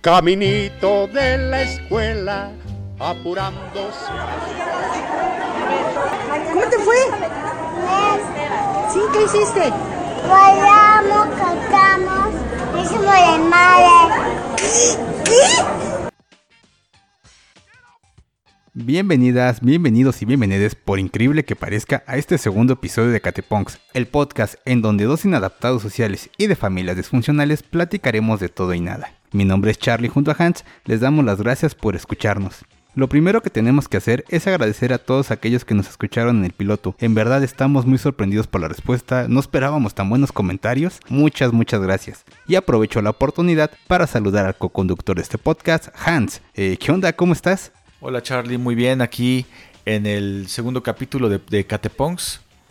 Caminito de la escuela, apurándose. ¿Cómo te fue? ¿Sí? ¿Qué hiciste? Bailamos, cantamos, hicimos el madre. Bienvenidas, bienvenidos y bienvenidas, por increíble que parezca, a este segundo episodio de Catepunks, el podcast en donde dos inadaptados sociales y de familias disfuncionales platicaremos de todo y nada. Mi nombre es Charlie junto a Hans, les damos las gracias por escucharnos. Lo primero que tenemos que hacer es agradecer a todos aquellos que nos escucharon en el piloto. En verdad estamos muy sorprendidos por la respuesta, no esperábamos tan buenos comentarios. Muchas, muchas gracias. Y aprovecho la oportunidad para saludar al co-conductor de este podcast, Hans. Eh, ¿Qué onda? ¿Cómo estás? Hola Charlie, muy bien, aquí en el segundo capítulo de, de.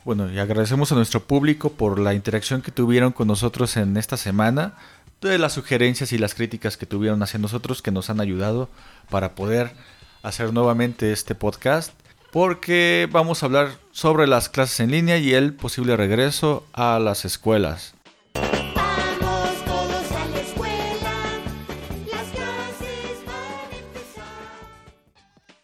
Bueno, y agradecemos a nuestro público por la interacción que tuvieron con nosotros en esta semana, de las sugerencias y las críticas que tuvieron hacia nosotros que nos han ayudado para poder hacer nuevamente este podcast, porque vamos a hablar sobre las clases en línea y el posible regreso a las escuelas.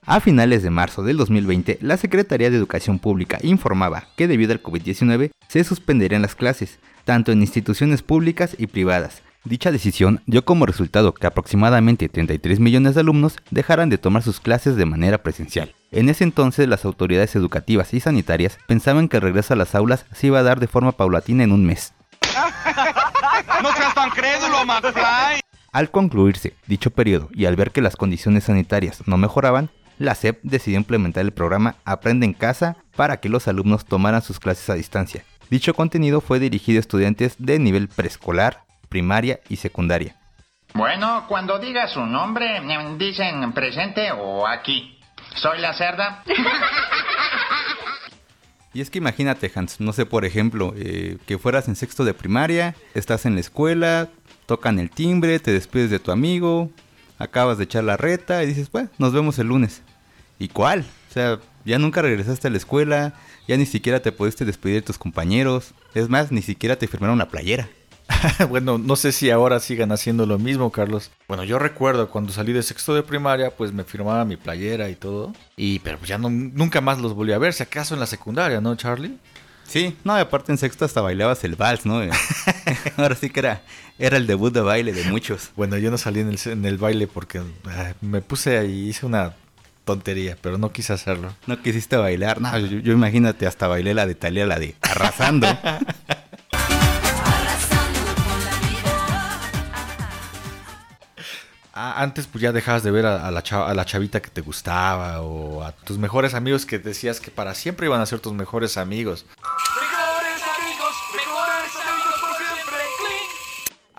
A finales de marzo del 2020, la Secretaría de Educación Pública informaba que debido al COVID-19 se suspenderían las clases, tanto en instituciones públicas y privadas. Dicha decisión dio como resultado que aproximadamente 33 millones de alumnos dejaran de tomar sus clases de manera presencial. En ese entonces las autoridades educativas y sanitarias pensaban que el regreso a las aulas se iba a dar de forma paulatina en un mes. No seas tan crédulo, McFly. Al concluirse dicho periodo y al ver que las condiciones sanitarias no mejoraban, la SEP decidió implementar el programa Aprende en casa para que los alumnos tomaran sus clases a distancia. Dicho contenido fue dirigido a estudiantes de nivel preescolar, primaria y secundaria. Bueno, cuando diga su nombre, dicen presente o aquí. Soy la cerda. Y es que imagínate, Hans, no sé, por ejemplo, eh, que fueras en sexto de primaria, estás en la escuela, tocan el timbre, te despides de tu amigo, acabas de echar la reta y dices, bueno, nos vemos el lunes. ¿Y cuál? O sea, ya nunca regresaste a la escuela, ya ni siquiera te pudiste despedir de tus compañeros, es más, ni siquiera te firmaron una playera. bueno, no sé si ahora sigan haciendo lo mismo, Carlos. Bueno, yo recuerdo cuando salí de sexto de primaria, pues me firmaba mi playera y todo. Y pero ya no, nunca más los volví a ver, si acaso en la secundaria, ¿no, Charlie? Sí, no, y aparte en sexto hasta bailabas el vals, ¿no? Ahora sí que era, era el debut de baile de muchos. Bueno, yo no salí en el, en el baile porque ah, me puse ahí, hice una tontería, pero no quise hacerlo. No quisiste bailar, no, yo, yo imagínate hasta bailé la de Talía, la de arrasando. Ah, antes pues ya dejabas de ver a, a la chava- a la chavita que te gustaba o a tus mejores amigos que decías que para siempre iban a ser tus mejores amigos.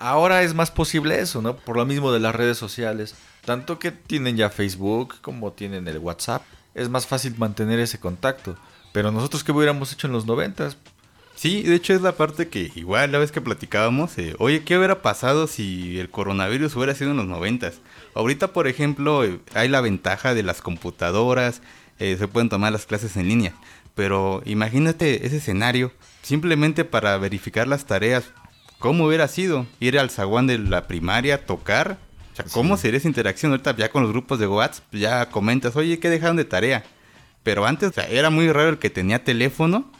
Ahora es más posible eso, ¿no? Por lo mismo de las redes sociales. Tanto que tienen ya Facebook como tienen el WhatsApp. Es más fácil mantener ese contacto. Pero nosotros qué hubiéramos hecho en los noventas? Sí, de hecho es la parte que igual la vez que platicábamos, eh, oye, ¿qué hubiera pasado si el coronavirus hubiera sido en los noventas? Ahorita, por ejemplo, eh, hay la ventaja de las computadoras, eh, se pueden tomar las clases en línea, pero imagínate ese escenario, simplemente para verificar las tareas, ¿cómo hubiera sido? Ir al zaguán de la primaria, tocar, o sea, ¿cómo sería esa interacción? Ahorita ya con los grupos de WhatsApp, ya comentas, oye, ¿qué dejaron de tarea? Pero antes, o sea, era muy raro el que tenía teléfono.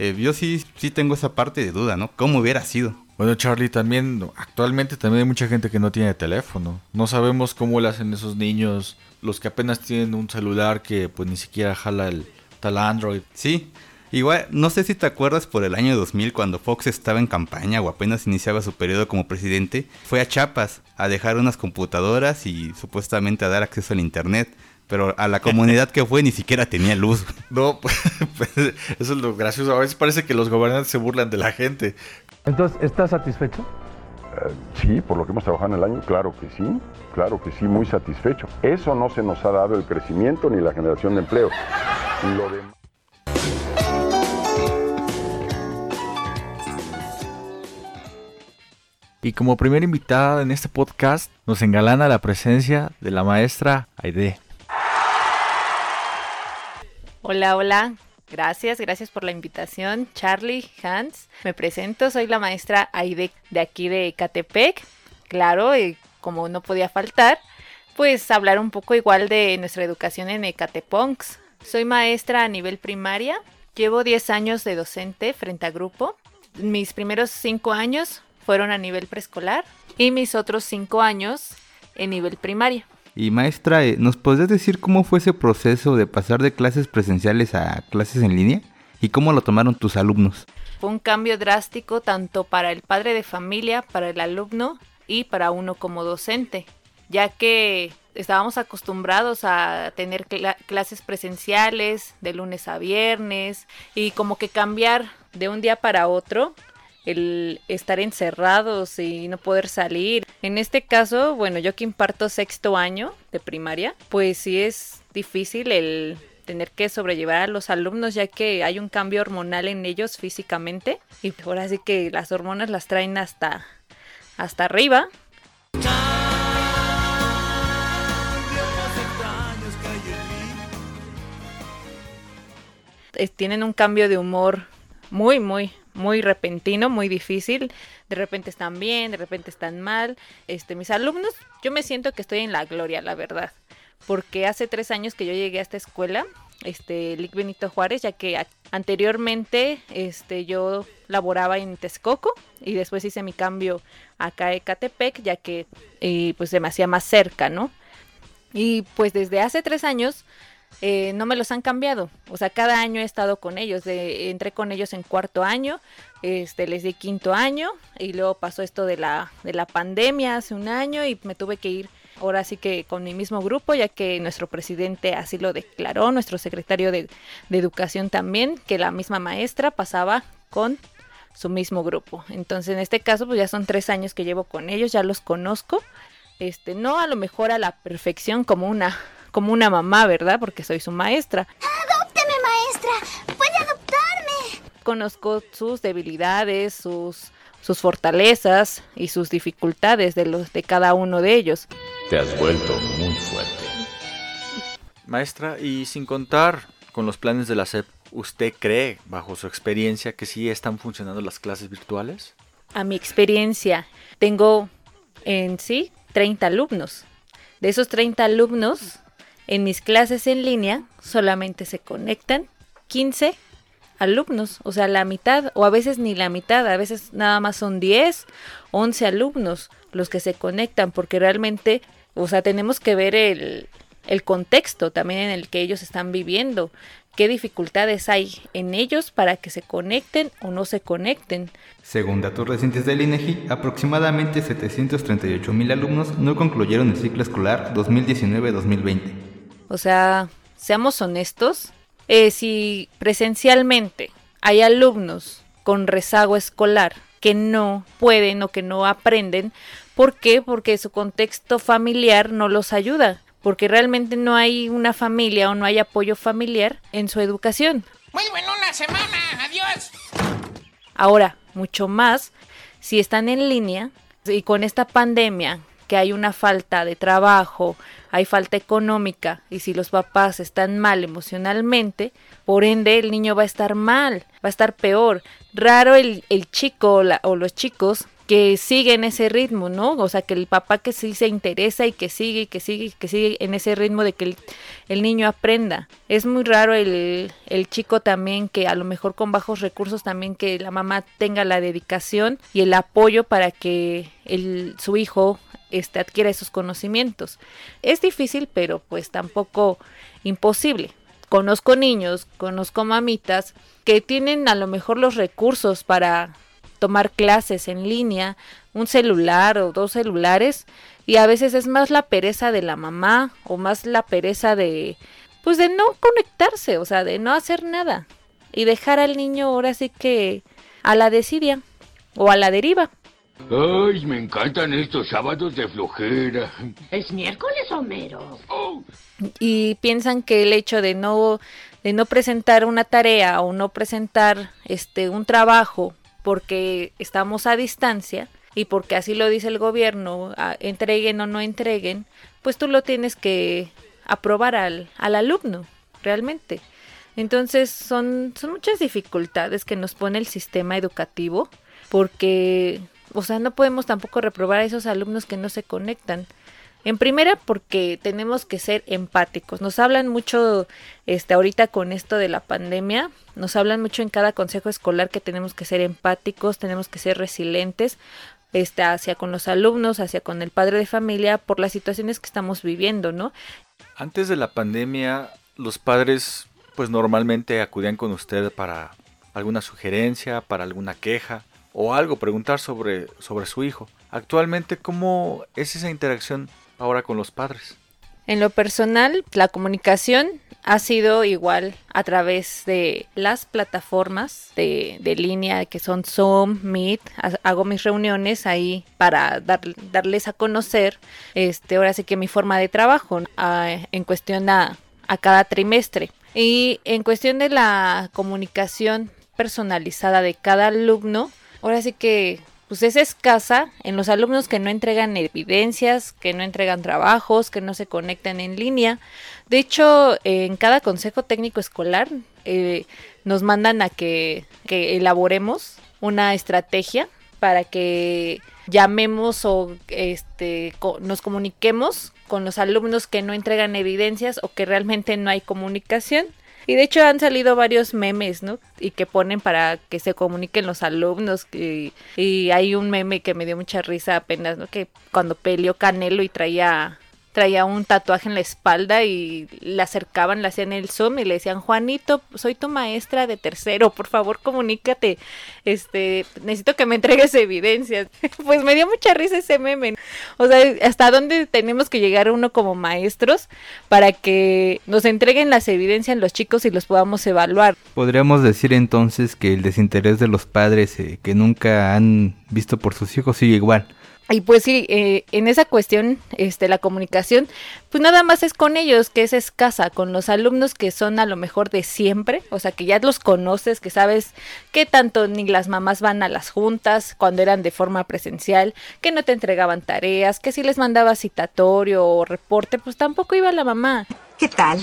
Eh, yo sí, sí tengo esa parte de duda, ¿no? ¿Cómo hubiera sido? Bueno, Charlie, también actualmente también hay mucha gente que no tiene teléfono. No sabemos cómo le hacen esos niños, los que apenas tienen un celular que pues ni siquiera jala el tal Android. Sí, igual, no sé si te acuerdas por el año 2000 cuando Fox estaba en campaña o apenas iniciaba su periodo como presidente, fue a Chiapas a dejar unas computadoras y supuestamente a dar acceso al internet. Pero a la comunidad que fue ni siquiera tenía luz. No, pues, pues, eso es lo gracioso. A veces parece que los gobernantes se burlan de la gente. Entonces, ¿estás satisfecho? Eh, Sí, por lo que hemos trabajado en el año, claro que sí, claro que sí, muy satisfecho. Eso no se nos ha dado el crecimiento ni la generación de empleo. Lo demás. Y como primera invitada en este podcast, nos engalana la presencia de la maestra Aide. Hola, hola. Gracias, gracias por la invitación. Charlie, Hans, me presento, soy la maestra Aide de aquí de Catepec. Claro, eh, como no podía faltar, pues hablar un poco igual de nuestra educación en Ecateponks. Soy maestra a nivel primaria, llevo 10 años de docente frente a grupo. Mis primeros 5 años fueron a nivel preescolar y mis otros 5 años en nivel primaria. Y maestra, eh, ¿nos podrías decir cómo fue ese proceso de pasar de clases presenciales a clases en línea? ¿Y cómo lo tomaron tus alumnos? Fue un cambio drástico tanto para el padre de familia, para el alumno y para uno como docente, ya que estábamos acostumbrados a tener cla- clases presenciales de lunes a viernes y como que cambiar de un día para otro el estar encerrados y no poder salir. En este caso, bueno, yo que imparto sexto año de primaria, pues sí es difícil el tener que sobrellevar a los alumnos ya que hay un cambio hormonal en ellos físicamente y ahora sí que las hormonas las traen hasta hasta arriba tienen un cambio de humor muy, muy, muy repentino, muy difícil. De repente están bien, de repente están mal. Este, mis alumnos, yo me siento que estoy en la gloria, la verdad. Porque hace tres años que yo llegué a esta escuela, este, Lic Benito Juárez, ya que anteriormente este, yo laboraba en Texcoco y después hice mi cambio acá a Ecatepec, ya que eh, pues se me hacía más cerca, ¿no? Y pues desde hace tres años eh, no me los han cambiado. O sea, cada año he estado con ellos. Entré con ellos en cuarto año, este, les di quinto año y luego pasó esto de la, de la pandemia hace un año y me tuve que ir ahora sí que con mi mismo grupo, ya que nuestro presidente así lo declaró, nuestro secretario de, de educación también, que la misma maestra pasaba con su mismo grupo. Entonces, en este caso, pues ya son tres años que llevo con ellos, ya los conozco. Este, no a lo mejor a la perfección como una, como una mamá, ¿verdad? Porque soy su maestra. ¡Adópteme, maestra! ¡Puede adoptarme! Conozco sus debilidades, sus, sus fortalezas y sus dificultades de los de cada uno de ellos. Te has vuelto muy fuerte. Maestra, y sin contar con los planes de la SEP, ¿usted cree, bajo su experiencia, que sí están funcionando las clases virtuales? A mi experiencia, tengo en sí 30 alumnos. De esos 30 alumnos, en mis clases en línea solamente se conectan 15 alumnos, o sea, la mitad, o a veces ni la mitad, a veces nada más son 10, 11 alumnos los que se conectan, porque realmente, o sea, tenemos que ver el, el contexto también en el que ellos están viviendo, qué dificultades hay en ellos para que se conecten o no se conecten. Según datos recientes del INEGI, aproximadamente 738 mil alumnos no concluyeron el ciclo escolar 2019-2020. O sea, seamos honestos, eh, si presencialmente hay alumnos con rezago escolar que no pueden o que no aprenden, ¿por qué? Porque su contexto familiar no los ayuda, porque realmente no hay una familia o no hay apoyo familiar en su educación. Vuelvo en una semana. Adiós. Ahora, mucho más si están en línea y con esta pandemia que hay una falta de trabajo, hay falta económica y si los papás están mal emocionalmente, por ende el niño va a estar mal, va a estar peor. Raro el, chico o los chicos que siguen ese ritmo, ¿no? O sea, que el papá que sí se interesa y que sigue y que sigue y que sigue en ese ritmo de que el, el niño aprenda. Es muy raro el, el chico también que a lo mejor con bajos recursos también que la mamá tenga la dedicación y el apoyo para que el, su hijo este, adquiera esos conocimientos. Es difícil, pero pues tampoco imposible. Conozco niños, conozco mamitas que tienen a lo mejor los recursos para tomar clases en línea, un celular o dos celulares y a veces es más la pereza de la mamá o más la pereza de pues de no conectarse, o sea, de no hacer nada y dejar al niño ahora sí que a la desidia o a la deriva. Ay, me encantan estos sábados de flojera. ¿Es miércoles, Homero? y piensan que el hecho de no de no presentar una tarea o no presentar este un trabajo porque estamos a distancia y porque así lo dice el gobierno, a- entreguen o no entreguen, pues tú lo tienes que aprobar al, al alumno, realmente. Entonces son, son muchas dificultades que nos pone el sistema educativo porque o sea, no podemos tampoco reprobar a esos alumnos que no se conectan. En primera, porque tenemos que ser empáticos. Nos hablan mucho, este, ahorita con esto de la pandemia, nos hablan mucho en cada consejo escolar que tenemos que ser empáticos, tenemos que ser resilientes, este, hacia con los alumnos, hacia con el padre de familia, por las situaciones que estamos viviendo, ¿no? Antes de la pandemia, los padres, pues normalmente acudían con usted para alguna sugerencia, para alguna queja o algo, preguntar sobre, sobre su hijo. Actualmente, ¿cómo es esa interacción ahora con los padres? En lo personal, la comunicación ha sido igual a través de las plataformas de, de línea que son Zoom, Meet. Ha- Hago mis reuniones ahí para dar- darles a conocer, este, ahora sí que mi forma de trabajo ah, en cuestión a cada trimestre. Y en cuestión de la comunicación personalizada de cada alumno, ahora sí que pues es escasa en los alumnos que no entregan evidencias, que no entregan trabajos, que no se conectan en línea. De hecho, en cada consejo técnico escolar eh, nos mandan a que, que elaboremos una estrategia para que llamemos o este co- nos comuniquemos con los alumnos que no entregan evidencias o que realmente no hay comunicación. Y de hecho han salido varios memes, ¿no? Y que ponen para que se comuniquen los alumnos. Y, y hay un meme que me dio mucha risa apenas, ¿no? Que cuando peleó Canelo y traía traía un tatuaje en la espalda y le acercaban, le hacían el zoom y le decían, Juanito, soy tu maestra de tercero, por favor comunícate, este, necesito que me entregues evidencias. pues me dio mucha risa ese meme. O sea, hasta dónde tenemos que llegar uno como maestros para que nos entreguen las evidencias los chicos y los podamos evaluar. Podríamos decir entonces que el desinterés de los padres eh, que nunca han visto por sus hijos sigue igual. Y pues sí, eh, en esa cuestión, este, la comunicación, pues nada más es con ellos, que es escasa, con los alumnos que son a lo mejor de siempre, o sea, que ya los conoces, que sabes que tanto ni las mamás van a las juntas cuando eran de forma presencial, que no te entregaban tareas, que si les mandaba citatorio o reporte, pues tampoco iba la mamá. ¿Qué tal?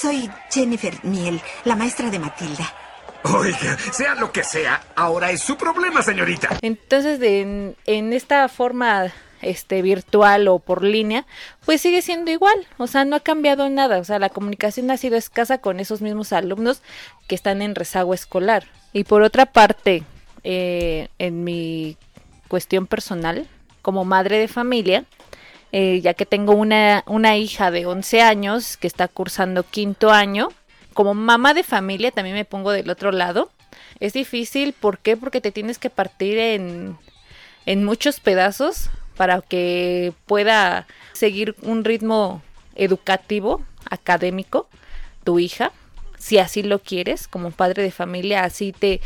Soy Jennifer Miel, la maestra de Matilda. Oiga, sea lo que sea, ahora es su problema, señorita. Entonces, en, en esta forma este virtual o por línea, pues sigue siendo igual, o sea, no ha cambiado nada, o sea, la comunicación ha sido escasa con esos mismos alumnos que están en rezago escolar. Y por otra parte, eh, en mi cuestión personal, como madre de familia, eh, ya que tengo una, una hija de 11 años que está cursando quinto año, como mamá de familia también me pongo del otro lado. Es difícil, ¿por qué? Porque te tienes que partir en, en muchos pedazos para que pueda seguir un ritmo educativo, académico, tu hija, si así lo quieres, como padre de familia, así te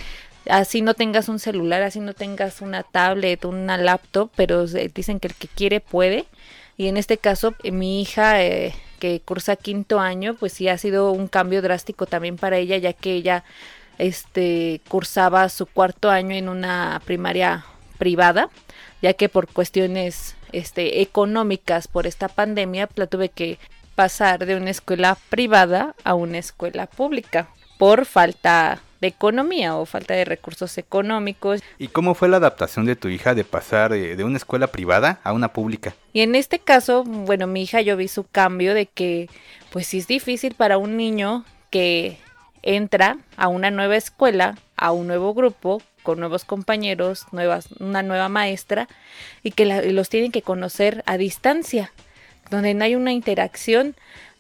así no tengas un celular, así no tengas una tablet, una laptop, pero eh, dicen que el que quiere puede. Y en este caso, eh, mi hija eh, que cursa quinto año, pues sí ha sido un cambio drástico también para ella, ya que ella este cursaba su cuarto año en una primaria privada, ya que por cuestiones este económicas por esta pandemia la tuve que pasar de una escuela privada a una escuela pública por falta de economía o falta de recursos económicos. ¿Y cómo fue la adaptación de tu hija de pasar de una escuela privada a una pública? Y en este caso, bueno, mi hija yo vi su cambio de que pues sí es difícil para un niño que entra a una nueva escuela, a un nuevo grupo, con nuevos compañeros, nuevas, una nueva maestra, y que la- los tienen que conocer a distancia, donde no hay una interacción,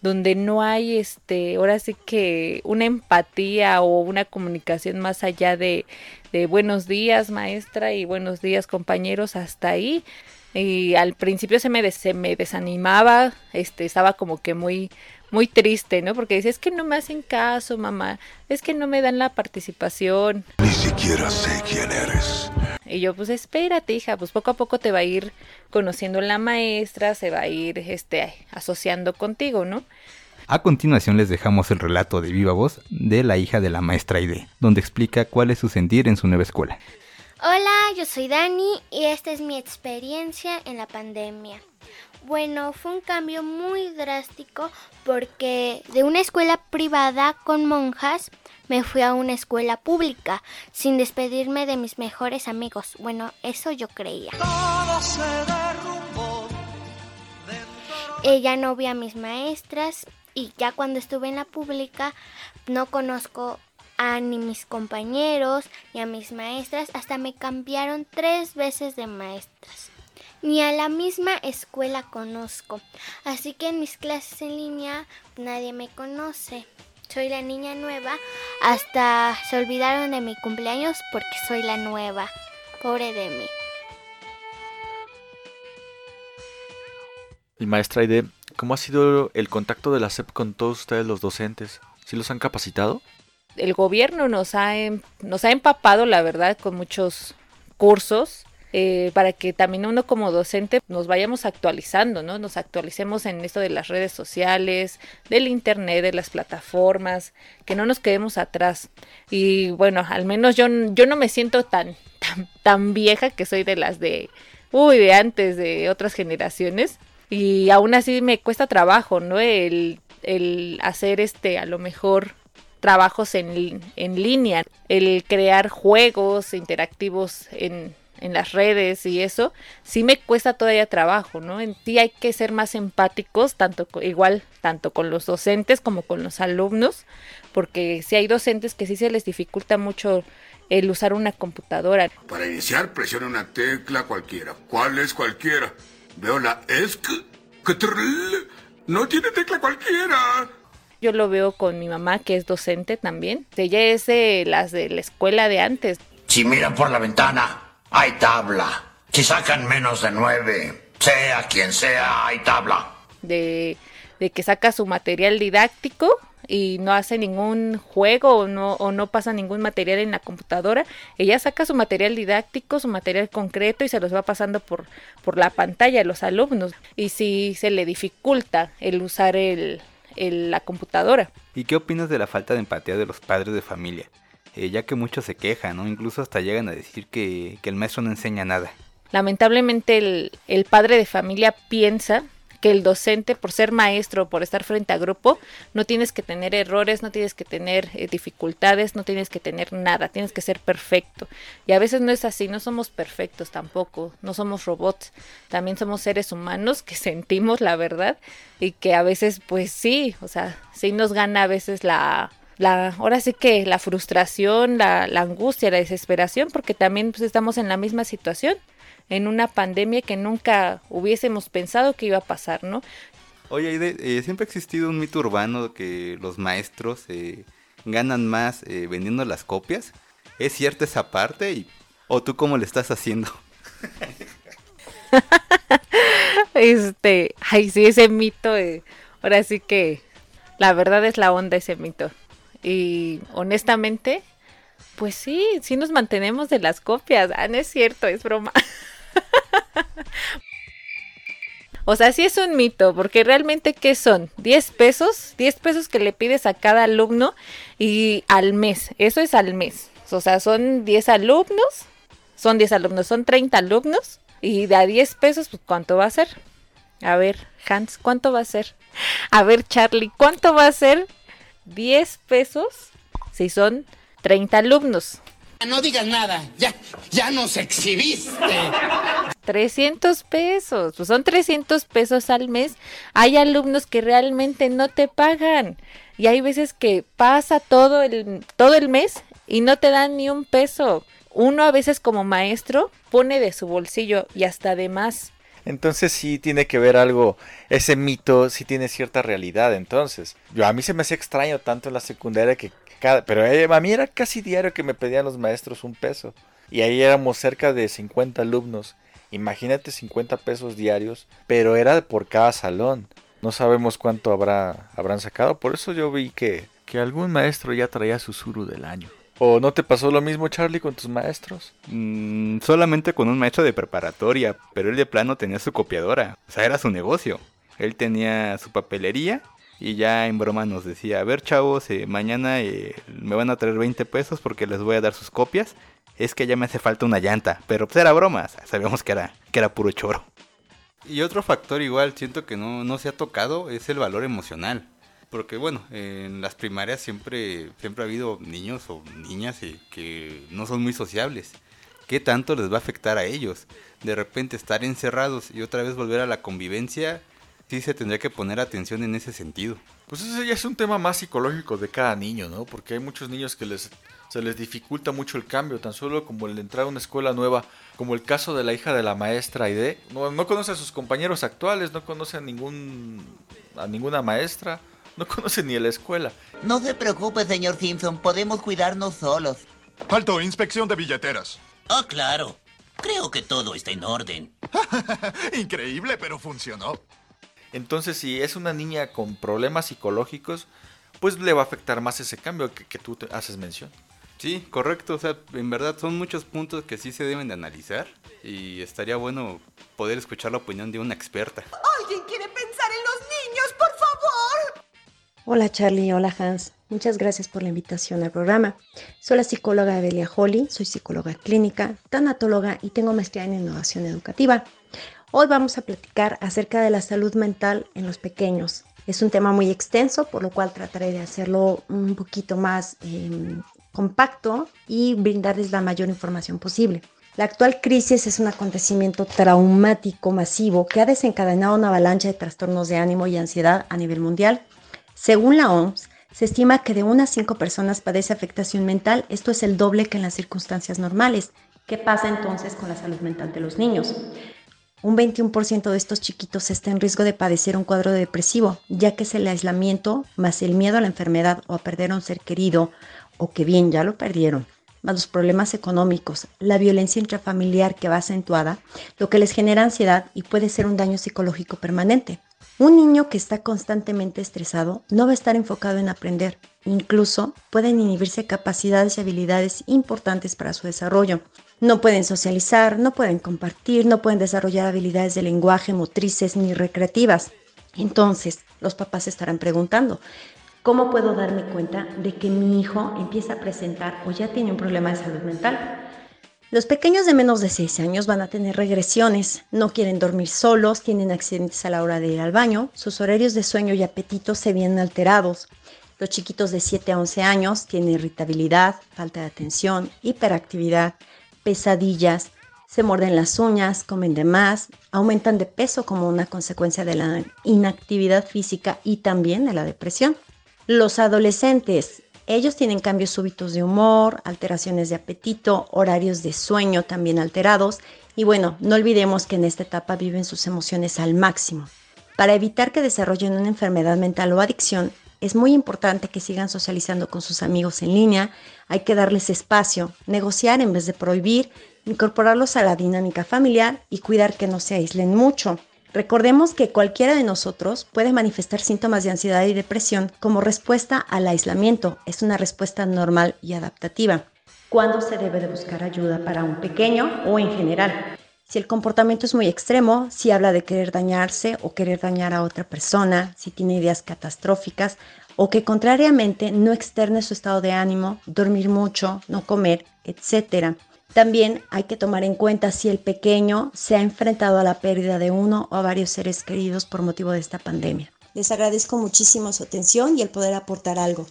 donde no hay este, ahora sí que una empatía o una comunicación más allá de, de buenos días, maestra, y buenos días, compañeros, hasta ahí. Y al principio se me, se me desanimaba, este, estaba como que muy, muy triste, ¿no? Porque decía, es que no me hacen caso, mamá, es que no me dan la participación. Ni siquiera sé quién eres. Y yo, pues espérate, hija, pues poco a poco te va a ir conociendo la maestra, se va a ir, este, asociando contigo, ¿no? A continuación les dejamos el relato de viva voz de la hija de la maestra Aide, donde explica cuál es su sentir en su nueva escuela. Hola, yo soy Dani y esta es mi experiencia en la pandemia. Bueno, fue un cambio muy drástico porque de una escuela privada con monjas me fui a una escuela pública sin despedirme de mis mejores amigos. Bueno, eso yo creía. Ella no vi a mis maestras y ya cuando estuve en la pública no conozco a ni mis compañeros ni a mis maestras, hasta me cambiaron tres veces de maestras. Ni a la misma escuela conozco, así que en mis clases en línea nadie me conoce. Soy la niña nueva, hasta se olvidaron de mi cumpleaños porque soy la nueva. Pobre de mí. Y maestra Aide, ¿cómo ha sido el contacto de la SEP con todos ustedes los docentes? ¿Sí los han capacitado? El gobierno nos ha, em- nos ha empapado, la verdad, con muchos cursos eh, para que también uno como docente nos vayamos actualizando, ¿no? Nos actualicemos en esto de las redes sociales, del internet, de las plataformas, que no nos quedemos atrás. Y bueno, al menos yo, yo no me siento tan, tan, tan vieja que soy de las de, uy, de antes, de otras generaciones. Y aún así me cuesta trabajo, ¿no? El, el hacer este, a lo mejor trabajos en, en línea, el crear juegos interactivos en, en las redes y eso, sí me cuesta todavía trabajo, ¿no? En sí hay que ser más empáticos, tanto igual, tanto con los docentes como con los alumnos, porque si hay docentes que sí se les dificulta mucho el usar una computadora. Para iniciar, presione una tecla cualquiera. ¿Cuál es cualquiera? Veo la ESC. No tiene tecla cualquiera. Yo lo veo con mi mamá, que es docente también. Ella es de las de la escuela de antes. Si miran por la ventana, hay tabla. Si sacan menos de nueve, sea quien sea, hay tabla. de, de que saca su material didáctico y no hace ningún juego o no, o no pasa ningún material en la computadora. Ella saca su material didáctico, su material concreto y se los va pasando por, por la pantalla a los alumnos. Y si se le dificulta el usar el, el- la computadora. ¿Y qué opinas de la falta de empatía de los padres de familia? Eh, ya que muchos se quejan, ¿no? Incluso hasta llegan a decir que, el maestro no enseña nada. Lamentablemente el, el padre de familia piensa que el docente, por ser maestro, por estar frente a grupo, no tienes que tener errores, no tienes que tener eh, dificultades, no tienes que tener nada, tienes que ser perfecto. Y a veces no es así, no somos perfectos tampoco, no somos robots, también somos seres humanos que sentimos la verdad y que a veces, pues sí, o sea, sí nos gana a veces la, la, ahora sí que la frustración, la, la angustia, la desesperación, porque también pues, estamos en la misma situación, en una pandemia que nunca hubiésemos pensado que iba a pasar, ¿no? Oye, Aide, eh, siempre ha existido un mito urbano que los maestros eh, ganan más eh, vendiendo las copias. ¿Es cierta esa parte? Y, ¿O tú cómo le estás haciendo? Este, ay, sí, ese mito, eh, ahora sí que la verdad es la onda ese mito. Y honestamente, pues sí, sí nos mantenemos de las copias. Ah, no es cierto, es broma. O sea, sí es un mito, porque realmente, ¿qué son? 10 pesos, 10 pesos que le pides a cada alumno y al mes, eso es al mes. O sea, son 10 alumnos, son 10 alumnos, son 30 alumnos y de a 10 pesos, pues ¿cuánto va a ser? A ver, Hans, ¿cuánto va a ser? A ver, Charlie, ¿cuánto va a ser 10 pesos si son 30 alumnos? No digas nada, ya, ya nos exhibiste. 300 pesos, pues son 300 pesos al mes. Hay alumnos que realmente no te pagan y hay veces que pasa todo el, todo el mes y no te dan ni un peso. Uno a veces como maestro pone de su bolsillo y hasta de más. Entonces sí tiene que ver algo, ese mito sí tiene cierta realidad entonces. Yo a mí se me hacía extraño tanto en la secundaria que cada, pero eh, a mí era casi diario que me pedían los maestros un peso. Y ahí éramos cerca de 50 alumnos. Imagínate 50 pesos diarios, pero era por cada salón. No sabemos cuánto habrá, habrán sacado, por eso yo vi que, que algún maestro ya traía su suru del año. ¿O no te pasó lo mismo, Charlie, con tus maestros? Mm, solamente con un maestro de preparatoria, pero él de plano tenía su copiadora. O sea, era su negocio. Él tenía su papelería y ya en broma nos decía, a ver chavos, eh, mañana eh, me van a traer 20 pesos porque les voy a dar sus copias. Es que ya me hace falta una llanta, pero pues era broma, o sea, sabíamos que era, que era puro choro. Y otro factor igual, siento que no, no se ha tocado, es el valor emocional. Porque bueno, en las primarias siempre, siempre ha habido niños o niñas que no son muy sociables. ¿Qué tanto les va a afectar a ellos? De repente estar encerrados y otra vez volver a la convivencia, sí se tendría que poner atención en ese sentido. Pues ese ya es un tema más psicológico de cada niño, ¿no? Porque hay muchos niños que les, se les dificulta mucho el cambio, tan solo como el entrar a una escuela nueva, como el caso de la hija de la maestra Aide. No, no conoce a sus compañeros actuales, no conoce a, ningún, a ninguna maestra, no conoce ni a la escuela. No se preocupe, señor Simpson, podemos cuidarnos solos. Alto, inspección de billeteras. Ah, claro. Creo que todo está en orden. Increíble, pero funcionó. Entonces, si es una niña con problemas psicológicos, pues le va a afectar más ese cambio que, que tú te haces mención. Sí, correcto. O sea, en verdad son muchos puntos que sí se deben de analizar y estaría bueno poder escuchar la opinión de una experta. ¿Alguien quiere pensar Hola Charlie, hola Hans. Muchas gracias por la invitación al programa. Soy la psicóloga Evelia Holly, soy psicóloga clínica, tanatóloga y tengo maestría en innovación educativa. Hoy vamos a platicar acerca de la salud mental en los pequeños. Es un tema muy extenso, por lo cual trataré de hacerlo un poquito más eh, compacto y brindarles la mayor información posible. La actual crisis es un acontecimiento traumático masivo que ha desencadenado una avalancha de trastornos de ánimo y ansiedad a nivel mundial. Según la OMS, se estima que de unas 5 personas padece afectación mental, esto es el doble que en las circunstancias normales. ¿Qué pasa entonces con la salud mental de los niños? Un 21% de estos chiquitos está en riesgo de padecer un cuadro depresivo, ya que es el aislamiento más el miedo a la enfermedad o a perder a un ser querido o que bien ya lo perdieron, más los problemas económicos, la violencia intrafamiliar que va acentuada, lo que les genera ansiedad y puede ser un daño psicológico permanente. Un niño que está constantemente estresado no va a estar enfocado en aprender, incluso pueden inhibirse capacidades y habilidades importantes para su desarrollo. No pueden socializar, no pueden compartir, no pueden desarrollar habilidades de lenguaje, motrices ni recreativas. Entonces, los papás estarán preguntando, ¿cómo puedo darme cuenta de que mi hijo empieza a presentar o ya tiene un problema de salud mental? Los pequeños de menos de 6 años van a tener regresiones, no quieren dormir solos, tienen accidentes a la hora de ir al baño, sus horarios de sueño y apetito se vienen alterados. Los chiquitos de 7 a 11 años tienen irritabilidad, falta de atención, hiperactividad, pesadillas, se muerden las uñas, comen de más, aumentan de peso como una consecuencia de la inactividad física y también de la depresión. Los adolescentes, ellos tienen cambios súbitos de humor, alteraciones de apetito, horarios de sueño también alterados y bueno, no olvidemos que en esta etapa viven sus emociones al máximo. Para evitar que desarrollen una enfermedad mental o adicción, es muy importante que sigan socializando con sus amigos en línea, hay que darles espacio, negociar en vez de prohibir, incorporarlos a la dinámica familiar y cuidar que no se aíslen mucho. Recordemos que cualquiera de nosotros puede manifestar síntomas de ansiedad y depresión como respuesta al aislamiento. Es una respuesta normal y adaptativa. ¿Cuándo se debe de buscar ayuda para un pequeño o en general? Si el comportamiento es muy extremo, si habla de querer dañarse o querer dañar a otra persona, si tiene ideas catastróficas o que contrariamente no externe su estado de ánimo, dormir mucho, no comer, etc. También hay que tomar en cuenta si el pequeño se ha enfrentado a la pérdida de uno o a varios seres queridos por motivo de esta pandemia. Les agradezco muchísimo su atención y el poder aportar algo.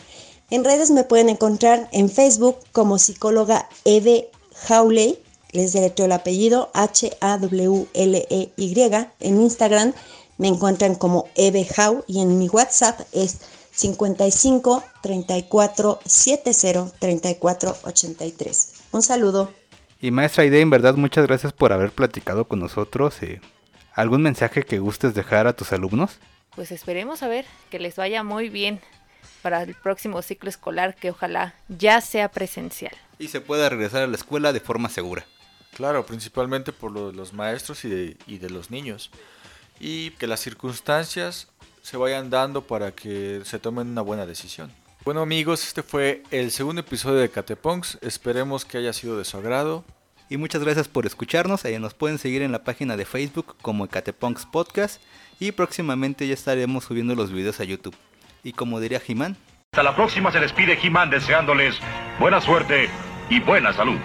En redes me pueden encontrar en Facebook como psicóloga Eve Hawley, les deletreo el apellido H-A-W-L-E-Y. En Instagram me encuentran como Eve How y en mi WhatsApp es 55 34 70 34 83. Un saludo. Y maestra Aide, en verdad muchas gracias por haber platicado con nosotros. Eh, ¿Algún mensaje que gustes dejar a tus alumnos? Pues esperemos a ver que les vaya muy bien para el próximo ciclo escolar que ojalá ya sea presencial. Y se pueda regresar a la escuela de forma segura. Claro, principalmente por lo de los maestros y de, y de los niños. Y que las circunstancias se vayan dando para que se tomen una buena decisión. Bueno amigos, este fue el segundo episodio de Cateponks. Esperemos que haya sido de su agrado. Y muchas gracias por escucharnos. Ahí nos pueden seguir en la página de Facebook como Cateponks Podcast. Y próximamente ya estaremos subiendo los videos a YouTube. Y como diría Jimán. Hasta la próxima se despide Jimán deseándoles buena suerte y buena salud.